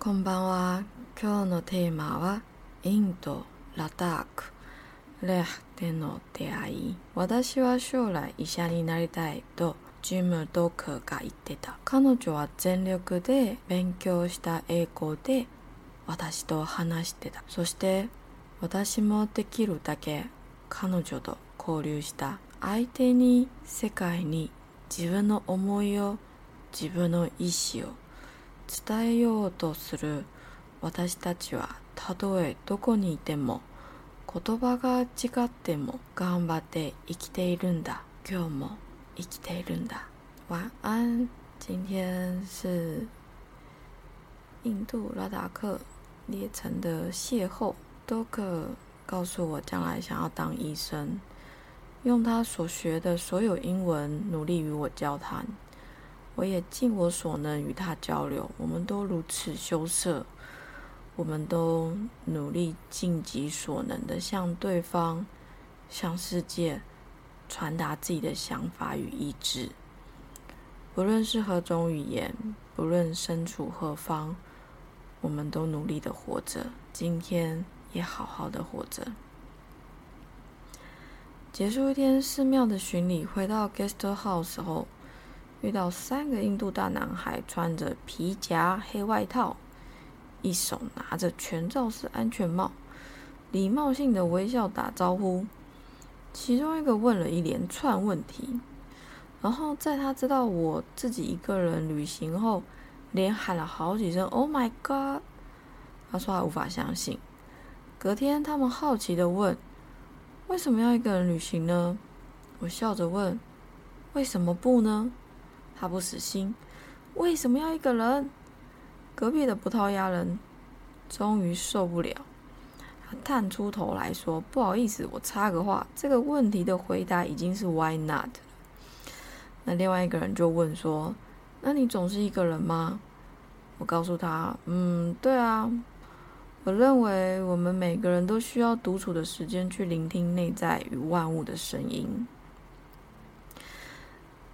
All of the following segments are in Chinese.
こんばんは。今日のテーマはインド、ラダーク、レハでの出会い。私は将来医者になりたいとジムドクが言ってた。彼女は全力で勉強した英語で私と話してた。そして私もできるだけ彼女と交流した。相手に世界に自分の思いを自分の意思を伝えようとする私たちはたとえどこにいても言葉が違っても頑張って生きているんだ。今日も生きているんだ。晚安今天是印度拉达克列城的邂逅。多克告诉我将来想要当医生。用他所学的所有英文努力与我交谈。我也尽我所能与他交流，我们都如此羞涩，我们都努力尽己所能的向对方、向世界传达自己的想法与意志。不论是何种语言，不论身处何方，我们都努力的活着，今天也好好的活着。结束一天寺庙的巡礼，回到 guest house 后。遇到三个印度大男孩，穿着皮夹、黑外套，一手拿着全罩式安全帽，礼貌性的微笑打招呼。其中一个问了一连串问题，然后在他知道我自己一个人旅行后，连喊了好几声 “Oh my God”。他说他无法相信。隔天，他们好奇的问：“为什么要一个人旅行呢？”我笑着问：“为什么不呢？”他不死心，为什么要一个人？隔壁的葡萄牙人终于受不了，他探出头来说：“不好意思，我插个话，这个问题的回答已经是 Why not 了。”那另外一个人就问说：“那你总是一个人吗？”我告诉他：“嗯，对啊，我认为我们每个人都需要独处的时间去聆听内在与万物的声音。”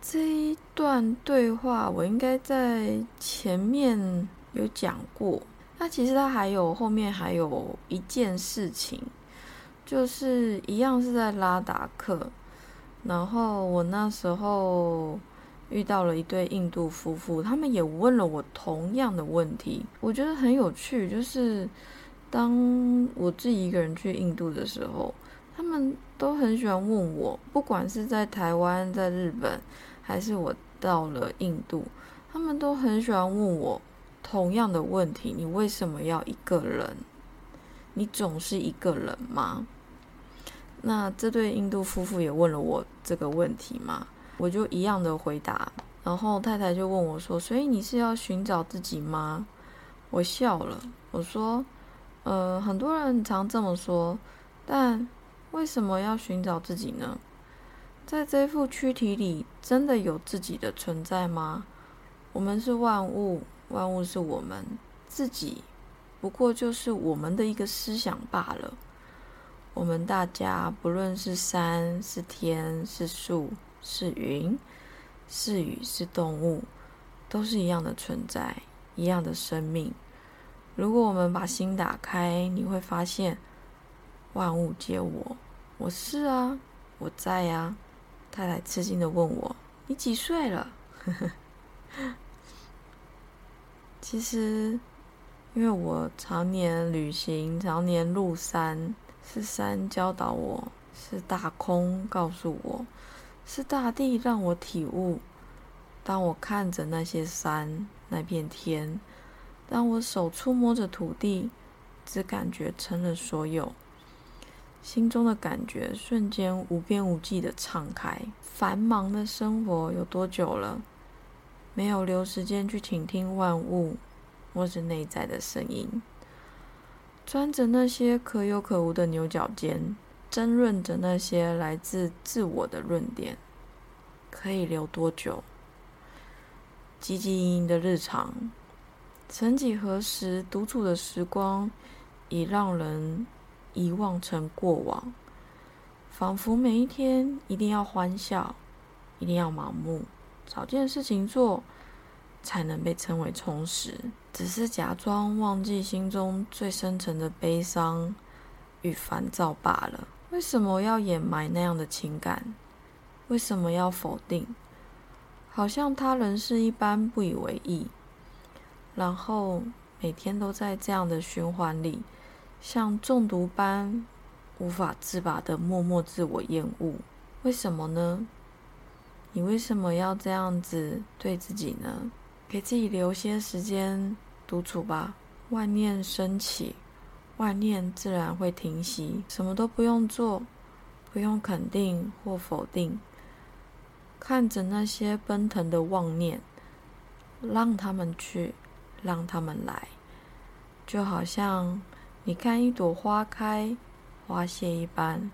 这一段对话我应该在前面有讲过。那其实它还有后面还有一件事情，就是一样是在拉达克，然后我那时候遇到了一对印度夫妇，他们也问了我同样的问题，我觉得很有趣。就是当我自己一个人去印度的时候，他们都很喜欢问我，不管是在台湾、在日本。还是我到了印度，他们都很喜欢问我同样的问题：你为什么要一个人？你总是一个人吗？那这对印度夫妇也问了我这个问题嘛？我就一样的回答。然后太太就问我说：“所以你是要寻找自己吗？”我笑了，我说：“呃，很多人常这么说，但为什么要寻找自己呢？”在这副躯体里，真的有自己的存在吗？我们是万物，万物是我们自己，不过就是我们的一个思想罢了。我们大家，不论是山、是天、是树、是云、是雨、是动物，都是一样的存在，一样的生命。如果我们把心打开，你会发现，万物皆我。我是啊，我在呀。太太吃惊的问我：“你几岁了？” 其实，因为我常年旅行，常年入山，是山教导我，是大空告诉我，是大地让我体悟。当我看着那些山，那片天，当我手触摸着土地，只感觉成了所有。心中的感觉瞬间无边无际的敞开。繁忙的生活有多久了？没有留时间去倾听万物或是内在的声音。钻着那些可有可无的牛角尖，争论着那些来自自我的论点，可以留多久？汲汲营营的日常，曾几何时，独处的时光已让人。遗忘成过往，仿佛每一天一定要欢笑，一定要盲目，找件事情做，才能被称为充实，只是假装忘记心中最深沉的悲伤与烦躁罢了。为什么要掩埋那样的情感？为什么要否定？好像他人是一般不以为意，然后每天都在这样的循环里，像中毒般无法自拔的默默自我厌恶。为什么呢？你为什么要这样子对自己呢？给自己留些时间独处吧。万念升起，万念自然会停息。什么都不用做，不用肯定或否定。看着那些奔腾的妄念，让他们去，让他们来，就好像你看一朵花开花谢一般，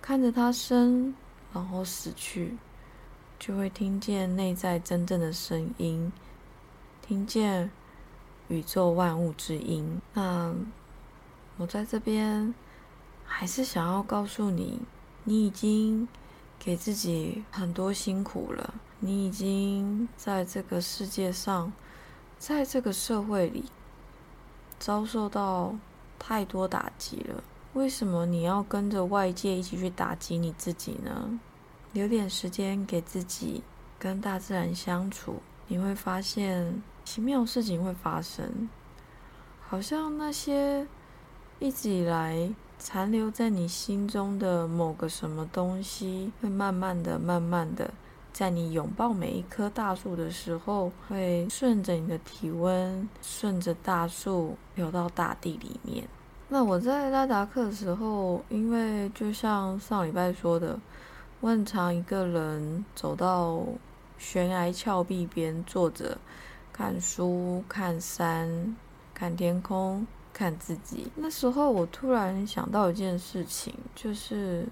看着它生，然后死去，就会听见内在真正的声音，听见宇宙万物之音。那我在这边还是想要告诉你，你已经。给自己很多辛苦了，你已经在这个世界上，在这个社会里遭受到太多打击了。为什么你要跟着外界一起去打击你自己呢？留点时间给自己，跟大自然相处，你会发现奇妙事情会发生。好像那些一直以来。残留在你心中的某个什么东西，会慢慢的、慢慢的，在你拥抱每一棵大树的时候，会顺着你的体温，顺着大树流到大地里面。那我在拉达克的时候，因为就像上礼拜说的，我很常一个人走到悬崖峭壁边坐着，看书、看山、看天空。看自己，那时候我突然想到一件事情，就是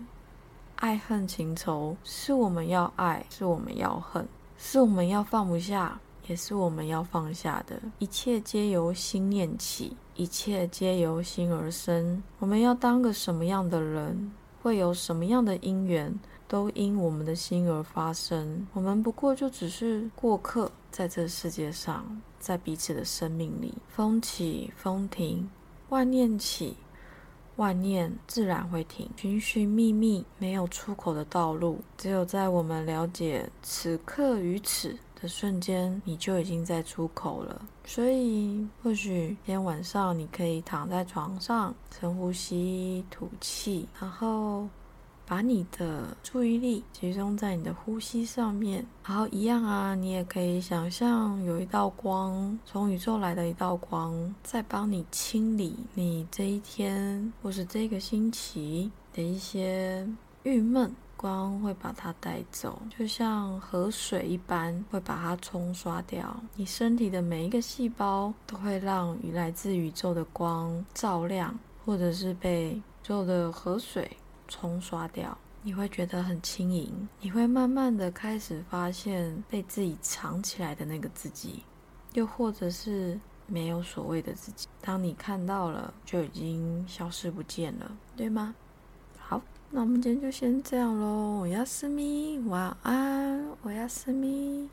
爱恨情仇是我们要爱，是我们要恨，是我们要放不下，也是我们要放下的。一切皆由心念起，一切皆由心而生。我们要当个什么样的人，会有什么样的因缘，都因我们的心而发生。我们不过就只是过客，在这世界上。在彼此的生命里，风起风停，万念起，万念自然会停。寻寻觅觅，没有出口的道路，只有在我们了解此刻与此的瞬间，你就已经在出口了。所以，或许今天晚上你可以躺在床上，深呼吸，吐气，然后。把你的注意力集中在你的呼吸上面，然后一样啊，你也可以想象有一道光从宇宙来的一道光，在帮你清理你这一天或是这个星期的一些郁闷，光会把它带走，就像河水一般会把它冲刷掉。你身体的每一个细胞都会让来自宇宙的光照亮，或者是被宇宙的河水。冲刷掉，你会觉得很轻盈，你会慢慢的开始发现被自己藏起来的那个自己，又或者是没有所谓的自己，当你看到了，就已经消失不见了，对吗？好，那我们今天就先这样喽，我要思密，晚安，我要思密。